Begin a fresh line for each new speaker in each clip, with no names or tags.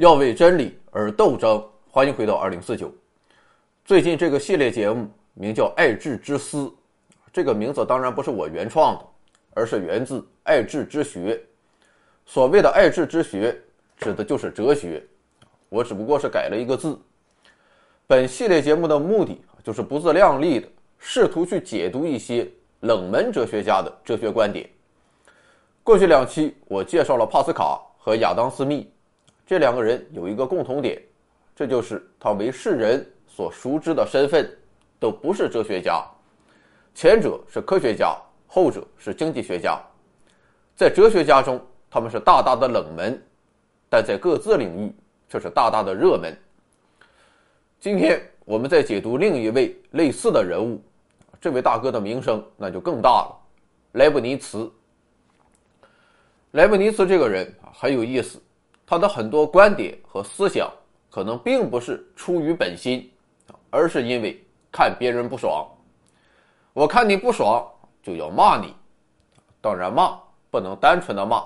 要为真理而斗争。欢迎回到二零四九。最近这个系列节目名叫《爱智之思》，这个名字当然不是我原创的，而是源自爱智之学。所谓的爱智之学，指的就是哲学。我只不过是改了一个字。本系列节目的目的就是不自量力的试图去解读一些冷门哲学家的哲学观点。过去两期我介绍了帕斯卡和亚当·斯密。这两个人有一个共同点，这就是他为世人所熟知的身份都不是哲学家，前者是科学家，后者是经济学家。在哲学家中，他们是大大的冷门，但在各自领域却是大大的热门。今天我们在解读另一位类似的人物，这位大哥的名声那就更大了——莱布尼茨。莱布尼茨这个人很有意思。他的很多观点和思想可能并不是出于本心，而是因为看别人不爽。我看你不爽就要骂你，当然骂不能单纯的骂，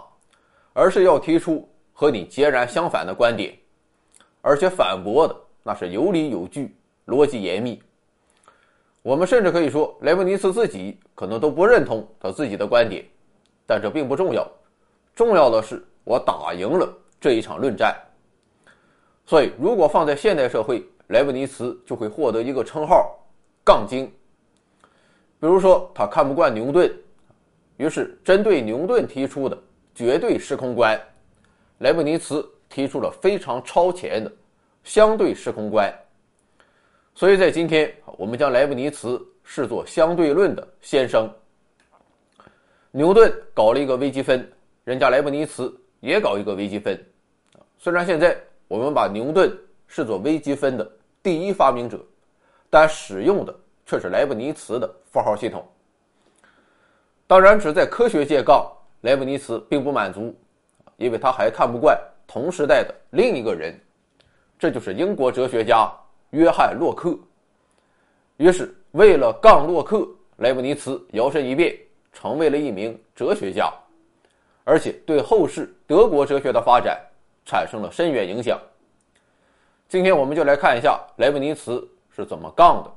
而是要提出和你截然相反的观点，而且反驳的那是有理有据、逻辑严密。我们甚至可以说，莱布尼茨自己可能都不认同他自己的观点，但这并不重要，重要的是我打赢了。这一场论战，所以如果放在现代社会，莱布尼茨就会获得一个称号——杠精。比如说，他看不惯牛顿，于是针对牛顿提出的绝对时空观，莱布尼茨提出了非常超前的相对时空观。所以在今天，我们将莱布尼茨视作相对论的先生。牛顿搞了一个微积分，人家莱布尼茨也搞一个微积分。虽然现在我们把牛顿视作微积分的第一发明者，但使用的却是莱布尼茨的符号系统。当然，只在科学界杠，莱布尼茨并不满足，因为他还看不惯同时代的另一个人，这就是英国哲学家约翰洛克。于是，为了杠洛克，莱布尼茨摇身一变成为了一名哲学家，而且对后世德国哲学的发展。产生了深远影响。今天我们就来看一下莱布尼茨是怎么杠的。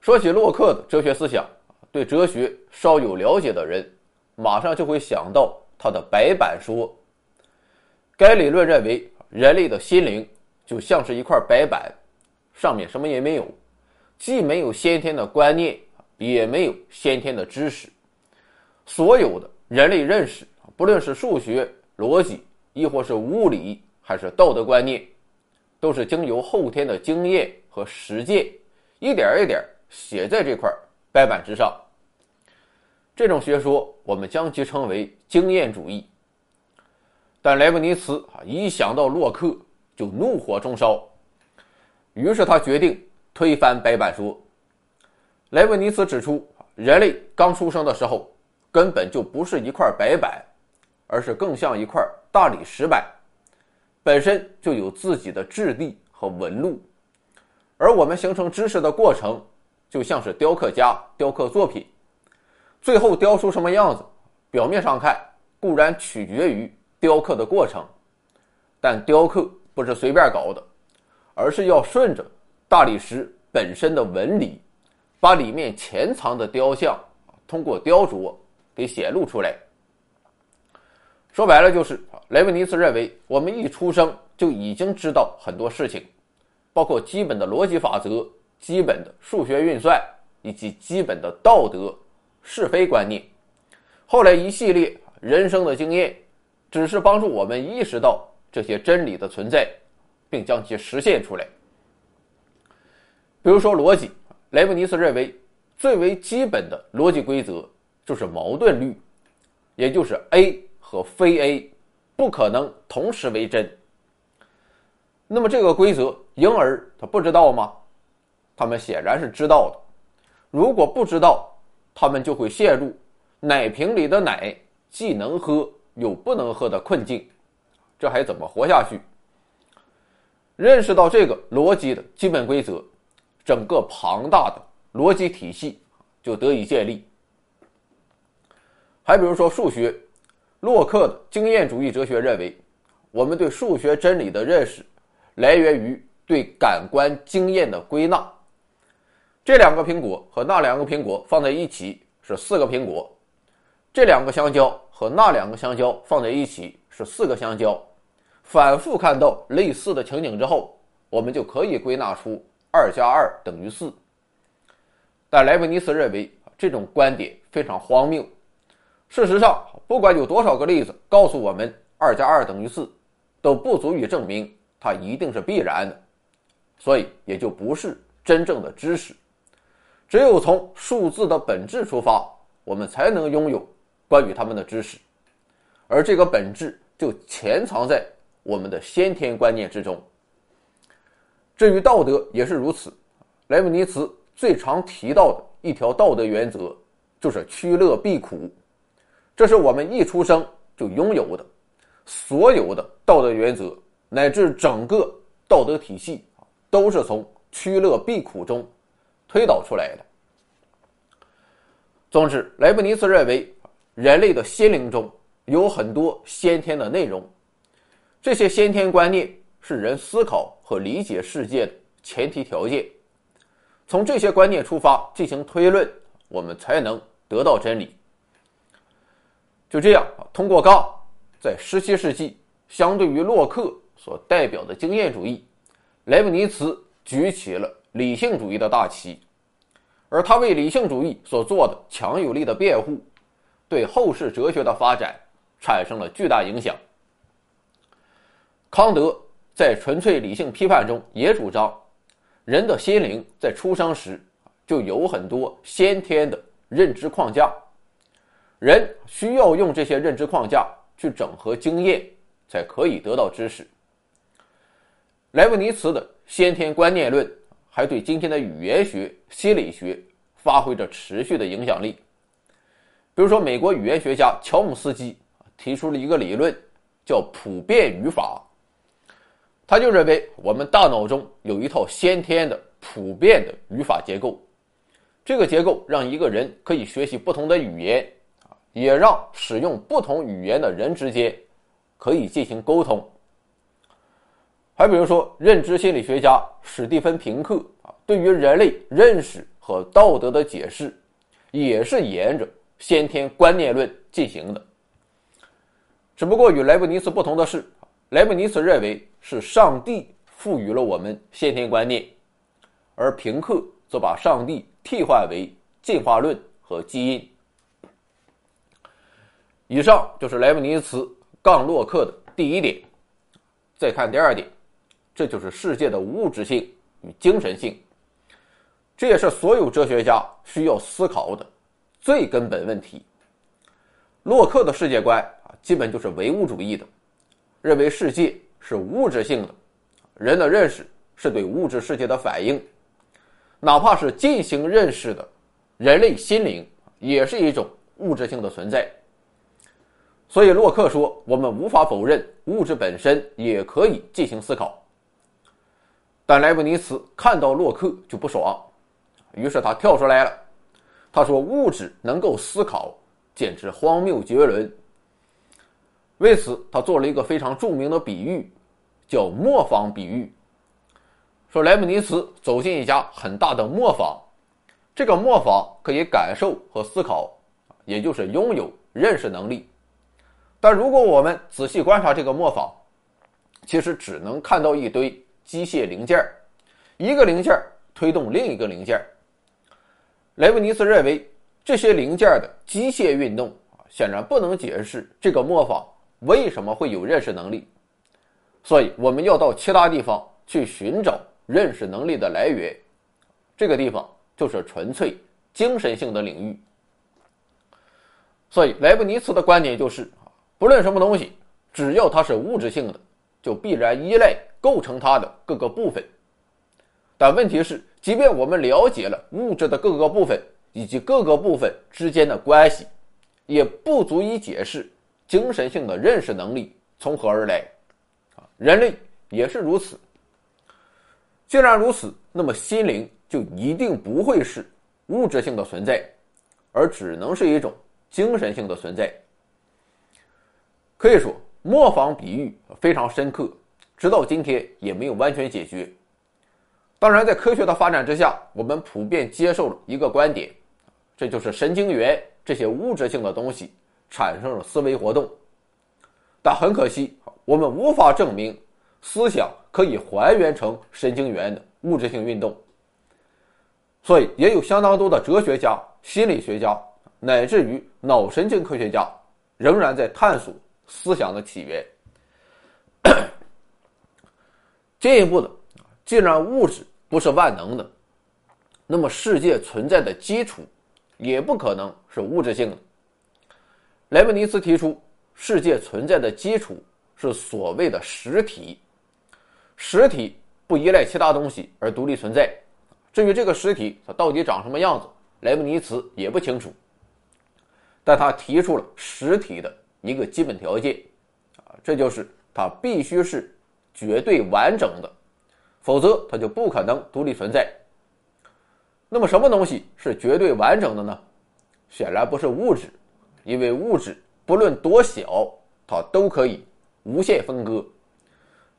说起洛克的哲学思想，对哲学稍有了解的人，马上就会想到他的白板说。该理论认为，人类的心灵就像是一块白板，上面什么也没有，既没有先天的观念，也没有先天的知识。所有的人类认识，不论是数学。逻辑，亦或是物理，还是道德观念，都是经由后天的经验和实践，一点一点写在这块白板之上。这种学说，我们将其称为经验主义。但莱布尼茨啊，一想到洛克就怒火中烧，于是他决定推翻白板说。莱布尼茨指出，人类刚出生的时候，根本就不是一块白板。而是更像一块大理石板，本身就有自己的质地和纹路，而我们形成知识的过程，就像是雕刻家雕刻作品，最后雕出什么样子，表面上看固然取决于雕刻的过程，但雕刻不是随便搞的，而是要顺着大理石本身的纹理，把里面潜藏的雕像通过雕琢给显露出来。说白了就是，莱布尼茨认为，我们一出生就已经知道很多事情，包括基本的逻辑法则、基本的数学运算以及基本的道德是非观念。后来一系列人生的经验，只是帮助我们意识到这些真理的存在，并将其实现出来。比如说逻辑，莱布尼茨认为，最为基本的逻辑规则就是矛盾律，也就是 A。和非 A 不可能同时为真。那么这个规则，婴儿他不知道吗？他们显然是知道的。如果不知道，他们就会陷入奶瓶里的奶既能喝又不能喝的困境，这还怎么活下去？认识到这个逻辑的基本规则，整个庞大的逻辑体系就得以建立。还比如说数学。洛克的经验主义哲学认为，我们对数学真理的认识，来源于对感官经验的归纳。这两个苹果和那两个苹果放在一起是四个苹果，这两个香蕉和那两个香蕉放在一起是四个香蕉。反复看到类似的情景之后，我们就可以归纳出二加二等于四。但莱布尼茨认为这种观点非常荒谬。事实上，不管有多少个例子告诉我们二加二等于四，都不足以证明它一定是必然的，所以也就不是真正的知识。只有从数字的本质出发，我们才能拥有关于它们的知识，而这个本质就潜藏在。我们的先天观念之中。至于道德也是如此，莱布尼茨最常提到的一条道德原则就是趋乐避苦，这是我们一出生就拥有的，所有的道德原则乃至整个道德体系都是从趋乐避苦中推导出来的。总之，莱布尼茨认为，人类的心灵中有很多先天的内容。这些先天观念是人思考和理解世界的前提条件。从这些观念出发进行推论，我们才能得到真理。就这样，通过杠，在17世纪，相对于洛克所代表的经验主义，莱布尼茨举起了理性主义的大旗，而他为理性主义所做的强有力的辩护，对后世哲学的发展产生了巨大影响。康德在《纯粹理性批判》中也主张，人的心灵在出生时就有很多先天的认知框架，人需要用这些认知框架去整合经验，才可以得到知识。莱布尼茨的先天观念论还对今天的语言学、心理学发挥着持续的影响力。比如说，美国语言学家乔姆斯基提出了一个理论，叫普遍语法。他就认为，我们大脑中有一套先天的、普遍的语法结构，这个结构让一个人可以学习不同的语言，也让使用不同语言的人之间可以进行沟通。还比如说，认知心理学家史蒂芬·平克啊，对于人类认识和道德的解释，也是沿着先天观念论进行的。只不过与莱布尼茨不同的是，莱布尼茨认为。是上帝赋予了我们先天观念，而平克则把上帝替换为进化论和基因。以上就是莱布尼茨杠洛克的第一点。再看第二点，这就是世界的物质性与精神性，这也是所有哲学家需要思考的最根本问题。洛克的世界观啊，基本就是唯物主义的，认为世界。是物质性的，人的认识是对物质世界的反应，哪怕是进行认识的人类心灵也是一种物质性的存在。所以洛克说，我们无法否认物质本身也可以进行思考。但莱布尼茨看到洛克就不爽，于是他跳出来了，他说：“物质能够思考，简直荒谬绝伦。”为此，他做了一个非常著名的比喻，叫磨坊比喻。说莱布尼茨走进一家很大的磨坊，这个磨坊可以感受和思考，也就是拥有认识能力。但如果我们仔细观察这个磨坊，其实只能看到一堆机械零件一个零件推动另一个零件莱布尼茨认为，这些零件的机械运动啊显然不能解释这个磨坊。为什么会有认识能力？所以我们要到其他地方去寻找认识能力的来源。这个地方就是纯粹精神性的领域。所以莱布尼茨的观点就是：不论什么东西，只要它是物质性的，就必然依赖构成它的各个部分。但问题是，即便我们了解了物质的各个部分以及各个部分之间的关系，也不足以解释。精神性的认识能力从何而来？啊，人类也是如此。既然如此，那么心灵就一定不会是物质性的存在，而只能是一种精神性的存在。可以说，磨坊比喻非常深刻，直到今天也没有完全解决。当然，在科学的发展之下，我们普遍接受了一个观点，这就是神经元这些物质性的东西产生了思维活动。但很可惜，我们无法证明思想可以还原成神经元的物质性运动。所以，也有相当多的哲学家、心理学家，乃至于脑神经科学家，仍然在探索思想的起源。进一步的，既然物质不是万能的，那么世界存在的基础也不可能是物质性的。莱布尼茨提出，世界存在的基础是所谓的实体，实体不依赖其他东西而独立存在。至于这个实体它到底长什么样子，莱布尼茨也不清楚。但他提出了实体的一个基本条件，啊，这就是它必须是绝对完整的，否则它就不可能独立存在。那么什么东西是绝对完整的呢？显然不是物质，因为物质不论多小，它都可以无限分割。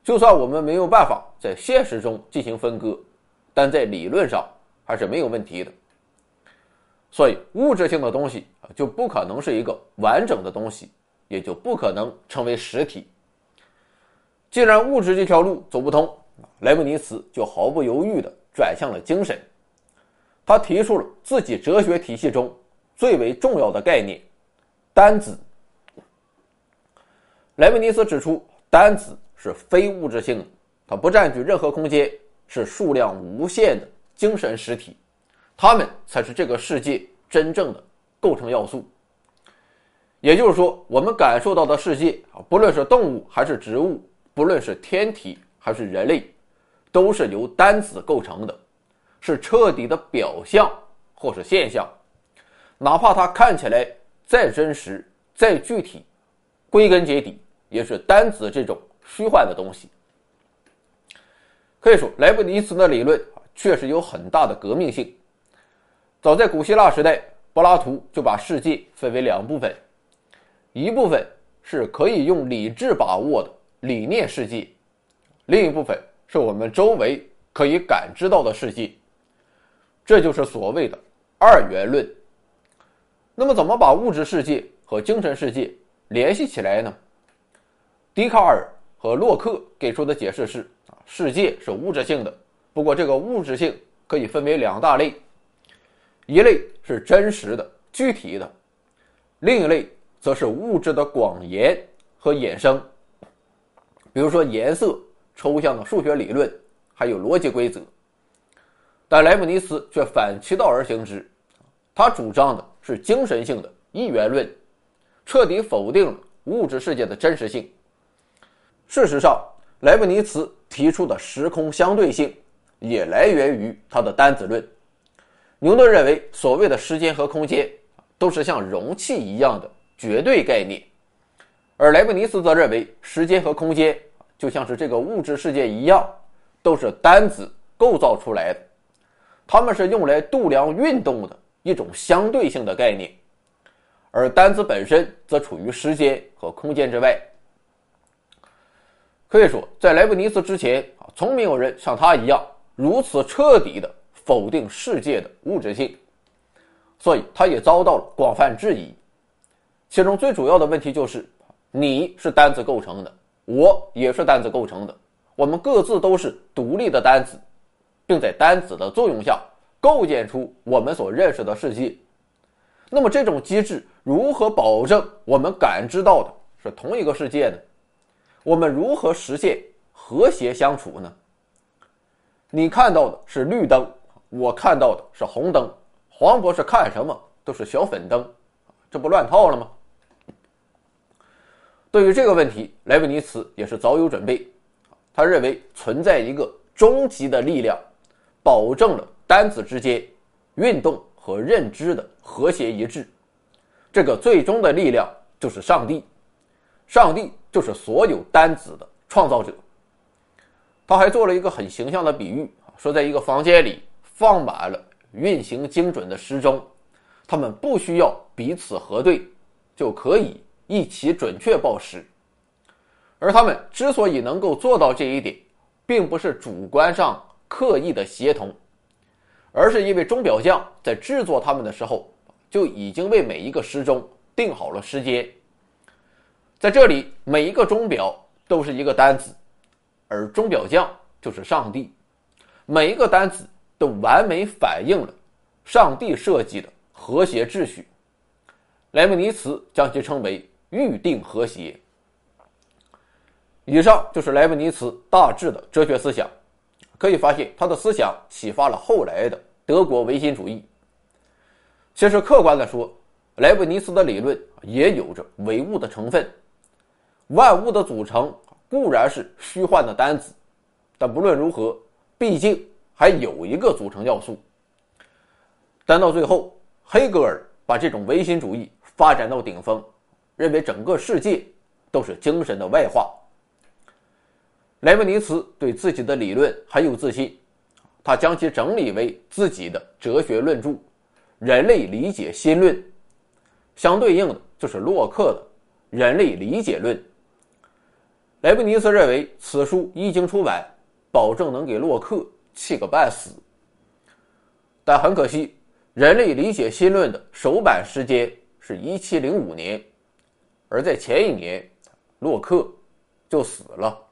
就算我们没有办法在现实中进行分割。但在理论上还是没有问题的，所以物质性的东西啊就不可能是一个完整的东西，也就不可能成为实体。既然物质这条路走不通，莱布尼茨就毫不犹豫地转向了精神，他提出了自己哲学体系中最为重要的概念——单子。莱布尼茨指出，单子是非物质性的，它不占据任何空间。是数量无限的精神实体，它们才是这个世界真正的构成要素。也就是说，我们感受到的世界啊，不论是动物还是植物，不论是天体还是人类，都是由单子构成的，是彻底的表象或是现象。哪怕它看起来再真实、再具体，归根结底也是单子这种虚幻的东西。可以说，莱布尼茨的理论确实有很大的革命性。早在古希腊时代，柏拉图就把世界分为两部分：一部分是可以用理智把握的理念世界，另一部分是我们周围可以感知到的世界。这就是所谓的二元论。那么，怎么把物质世界和精神世界联系起来呢？笛卡尔和洛克给出的解释是。世界是物质性的，不过这个物质性可以分为两大类，一类是真实的、具体的，另一类则是物质的广延和衍生，比如说颜色、抽象的数学理论，还有逻辑规则。但莱布尼茨却反其道而行之，他主张的是精神性的一元论，彻底否定了物质世界的真实性。事实上，莱布尼茨。提出的时空相对性也来源于他的单子论。牛顿认为，所谓的时间和空间都是像容器一样的绝对概念，而莱布尼茨则认为，时间和空间就像是这个物质世界一样，都是单子构造出来的，它们是用来度量运动的一种相对性的概念，而单子本身则处于时间和空间之外。可以说，在莱布尼茨之前啊，从没有人像他一样如此彻底的否定世界的物质性，所以他也遭到了广泛质疑。其中最主要的问题就是：你是单子构成的，我也是单子构成的，我们各自都是独立的单子，并在单子的作用下构建出我们所认识的世界。那么，这种机制如何保证我们感知到的是同一个世界呢？我们如何实现和谐相处呢？你看到的是绿灯，我看到的是红灯。黄博士看什么都是小粉灯，这不乱套了吗？对于这个问题，莱布尼茨也是早有准备。他认为存在一个终极的力量，保证了单子之间运动和认知的和谐一致。这个最终的力量就是上帝。上帝就是所有单子的创造者。他还做了一个很形象的比喻，说在一个房间里放满了运行精准的时钟，他们不需要彼此核对，就可以一起准确报时。而他们之所以能够做到这一点，并不是主观上刻意的协同，而是因为钟表匠在制作它们的时候就已经为每一个时钟定好了时间。在这里，每一个钟表都是一个单子，而钟表匠就是上帝，每一个单子都完美反映了上帝设计的和谐秩序。莱布尼茨将其称为预定和谐。以上就是莱布尼茨大致的哲学思想。可以发现，他的思想启发了后来的德国唯心主义。其实，客观的说，莱布尼茨的理论也有着唯物的成分。万物的组成固然是虚幻的单子，但不论如何，毕竟还有一个组成要素。但到最后，黑格尔把这种唯心主义发展到顶峰，认为整个世界都是精神的外化。莱布尼茨对自己的理论很有自信，他将其整理为自己的哲学论著《人类理解新论》，相对应的就是洛克的《人类理解论》。莱布尼茨认为此书一经出版，保证能给洛克气个半死。但很可惜，《人类理解新论》的首版时间是一七零五年，而在前一年，洛克就死了。